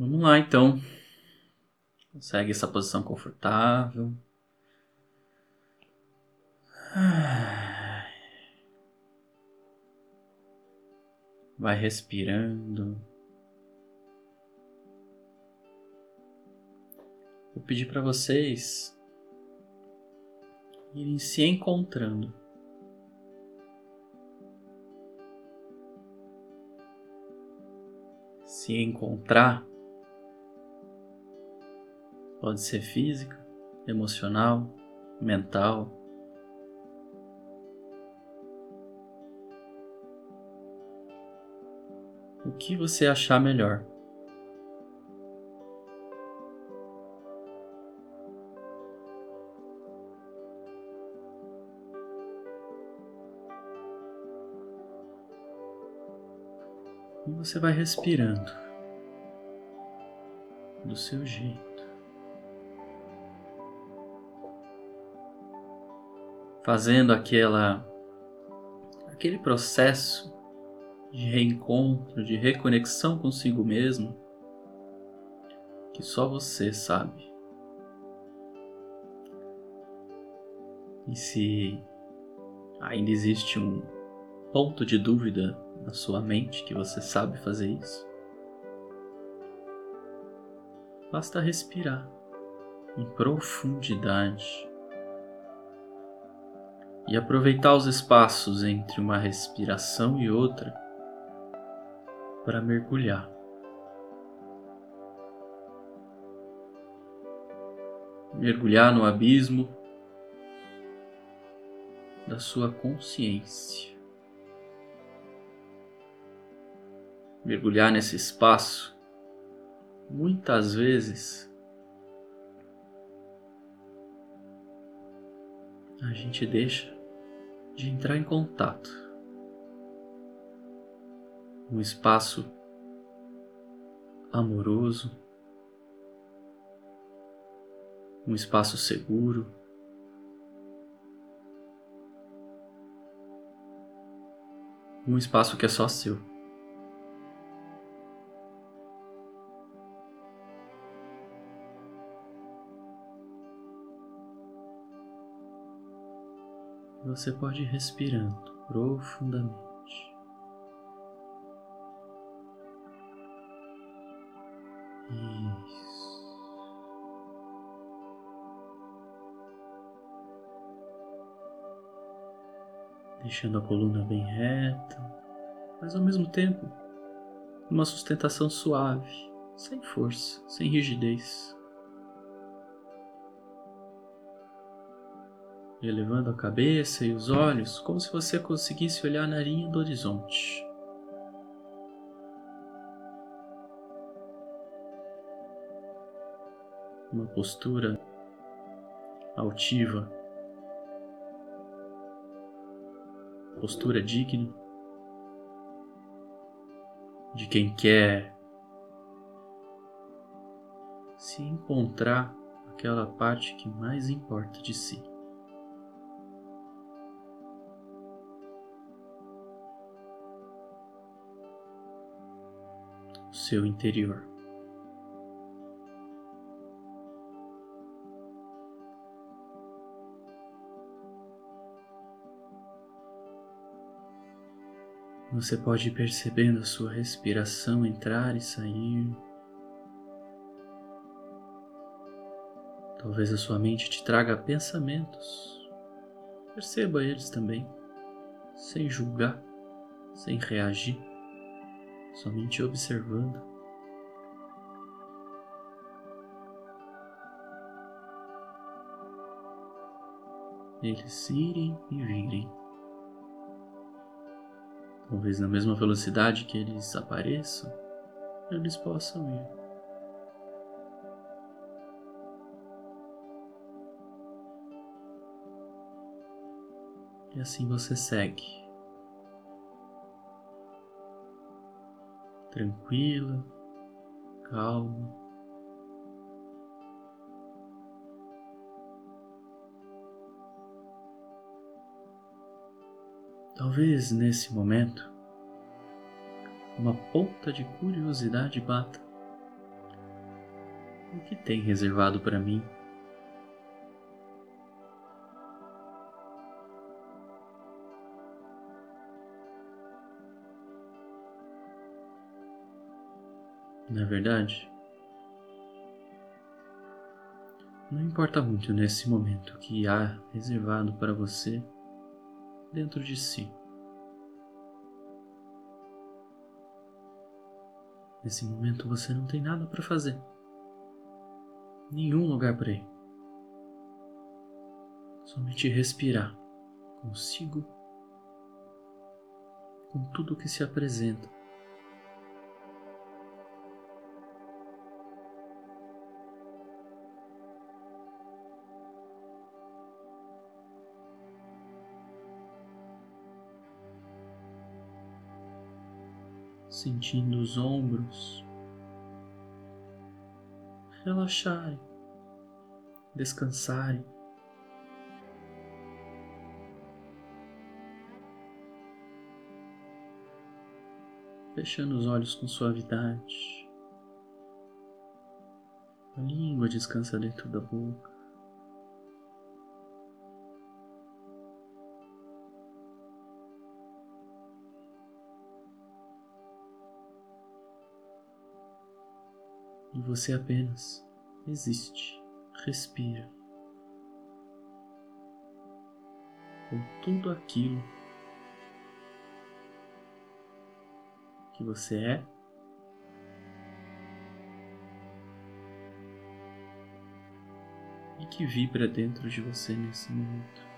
Vamos lá então. Consegue essa posição confortável. Vai respirando. Vou pedir para vocês irem se encontrando. Se encontrar pode ser física, emocional, mental. O que você achar melhor. E você vai respirando do seu jeito. Fazendo aquela aquele processo de reencontro, de reconexão consigo mesmo, que só você sabe. E se ainda existe um ponto de dúvida na sua mente que você sabe fazer isso, basta respirar em profundidade e aproveitar os espaços entre uma respiração e outra para mergulhar. Mergulhar no abismo da sua consciência. Mergulhar nesse espaço, muitas vezes, a gente deixa de entrar em contato. Um espaço amoroso, um espaço seguro. Um espaço que é só seu. Você pode ir respirando profundamente. Isso. Deixando a coluna bem reta, mas ao mesmo tempo uma sustentação suave, sem força, sem rigidez. Elevando a cabeça e os olhos como se você conseguisse olhar na linha do horizonte. Uma postura altiva, postura digna de quem quer se encontrar aquela parte que mais importa de si. Seu interior. Você pode ir percebendo a sua respiração entrar e sair. Talvez a sua mente te traga pensamentos. Perceba eles também, sem julgar, sem reagir somente observando. Eles irem e virem. Talvez na mesma velocidade que eles apareçam, eles possam ir. E assim você segue. Tranquila, calma. Talvez nesse momento uma ponta de curiosidade bata o que tem reservado para mim. Na verdade, não importa muito nesse momento que há reservado para você dentro de si. Nesse momento você não tem nada para fazer, nenhum lugar para ir. Somente respirar consigo, com tudo que se apresenta. Sentindo os ombros relaxarem, descansarem. Fechando os olhos com suavidade. A língua descansa dentro da boca. E você apenas existe, respira com tudo aquilo que você é. E que vibra dentro de você nesse momento.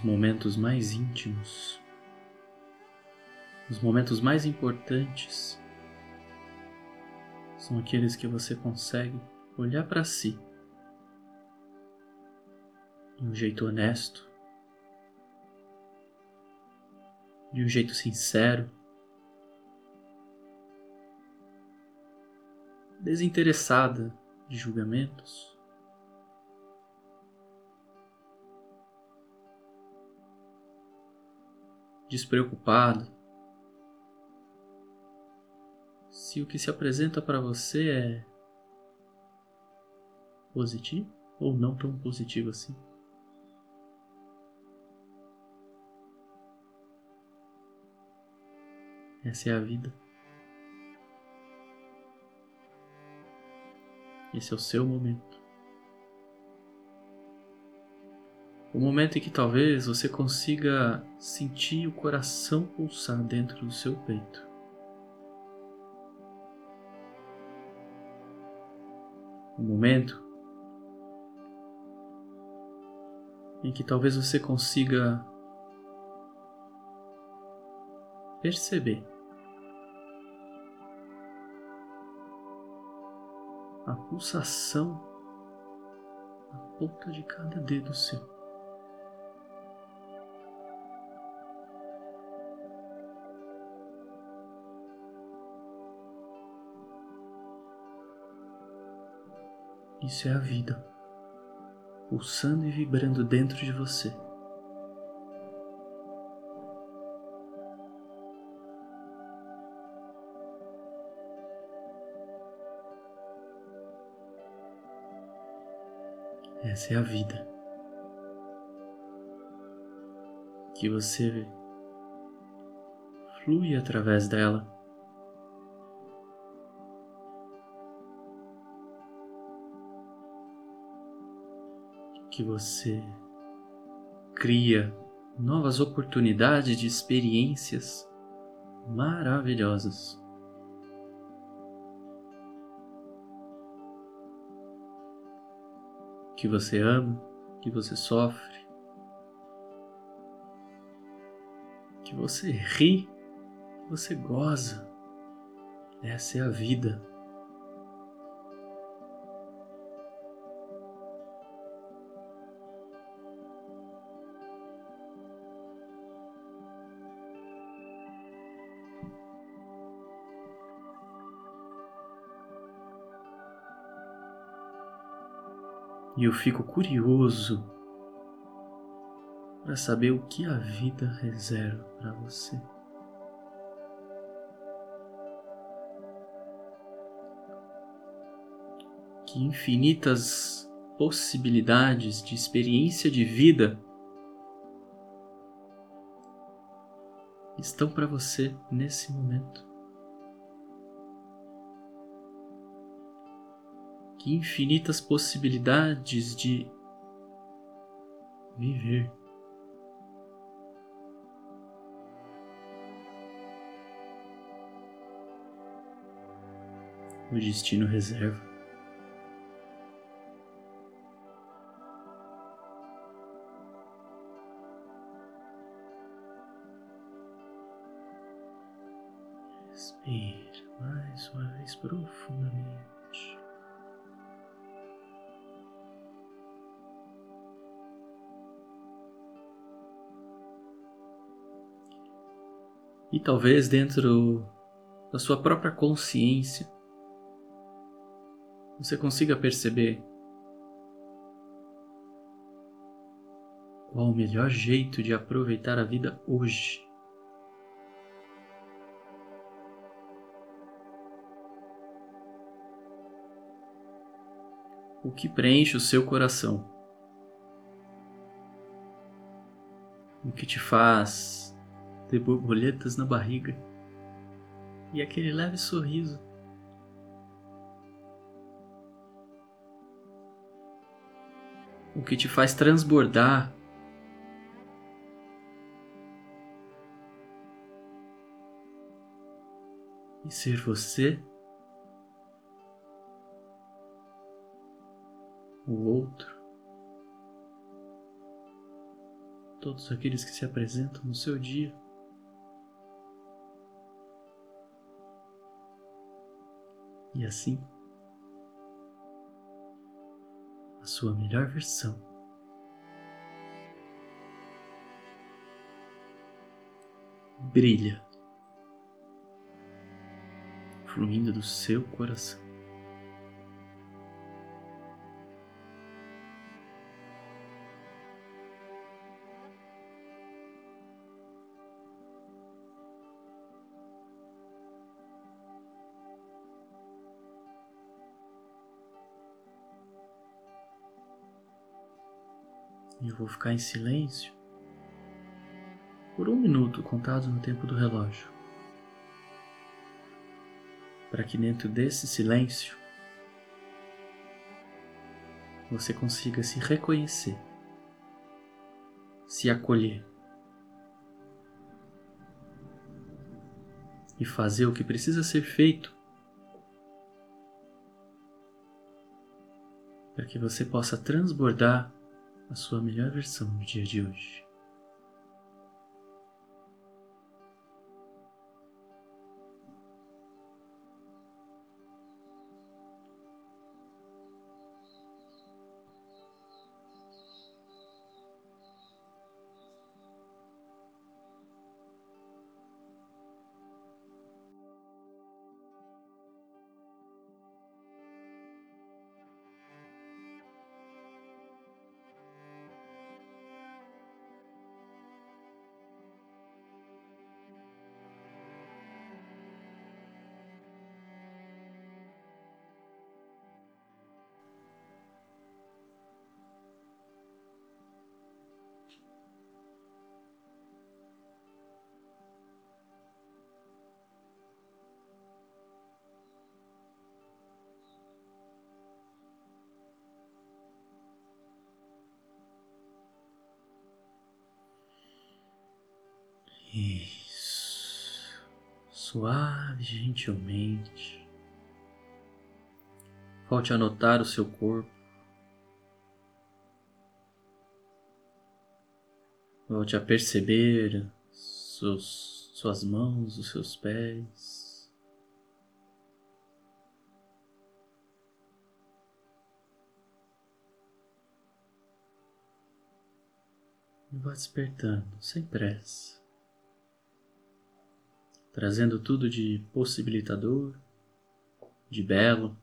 Os momentos mais íntimos, os momentos mais importantes são aqueles que você consegue olhar para si de um jeito honesto, de um jeito sincero, desinteressada de julgamentos. Despreocupado. Se o que se apresenta para você é positivo ou não tão positivo assim. Essa é a vida. Esse é o seu momento. O momento em que talvez você consiga sentir o coração pulsar dentro do seu peito. O momento em que talvez você consiga perceber a pulsação na ponta de cada dedo seu. Isso é a vida, pulsando e vibrando dentro de você. Essa é a vida que você flui através dela. Que você cria novas oportunidades de experiências maravilhosas. Que você ama, que você sofre, que você ri, que você goza. Essa é a vida. E eu fico curioso para saber o que a vida reserva para você. Que infinitas possibilidades de experiência de vida estão para você nesse momento. Que infinitas possibilidades de viver. O destino reserva. E talvez dentro da sua própria consciência você consiga perceber qual o melhor jeito de aproveitar a vida hoje. O que preenche o seu coração? O que te faz ter borboletas na barriga e aquele leve sorriso o que te faz transbordar. E ser você, o outro, todos aqueles que se apresentam no seu dia. E assim a sua melhor versão. Brilha, fluindo do seu coração. Eu vou ficar em silêncio por um minuto contado no tempo do relógio. Para que dentro desse silêncio você consiga se reconhecer, se acolher e fazer o que precisa ser feito para que você possa transbordar a sua melhor versão no dia de hoje. Suave, gentilmente. Volte a notar o seu corpo. Volte a perceber seus, suas mãos, os seus pés. E vá despertando, sem pressa trazendo tudo de possibilitador, de belo.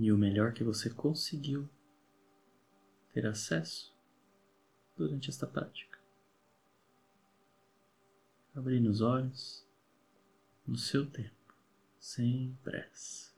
e o melhor que você conseguiu ter acesso durante esta prática. Abrindo os olhos no seu tempo, sem pressa.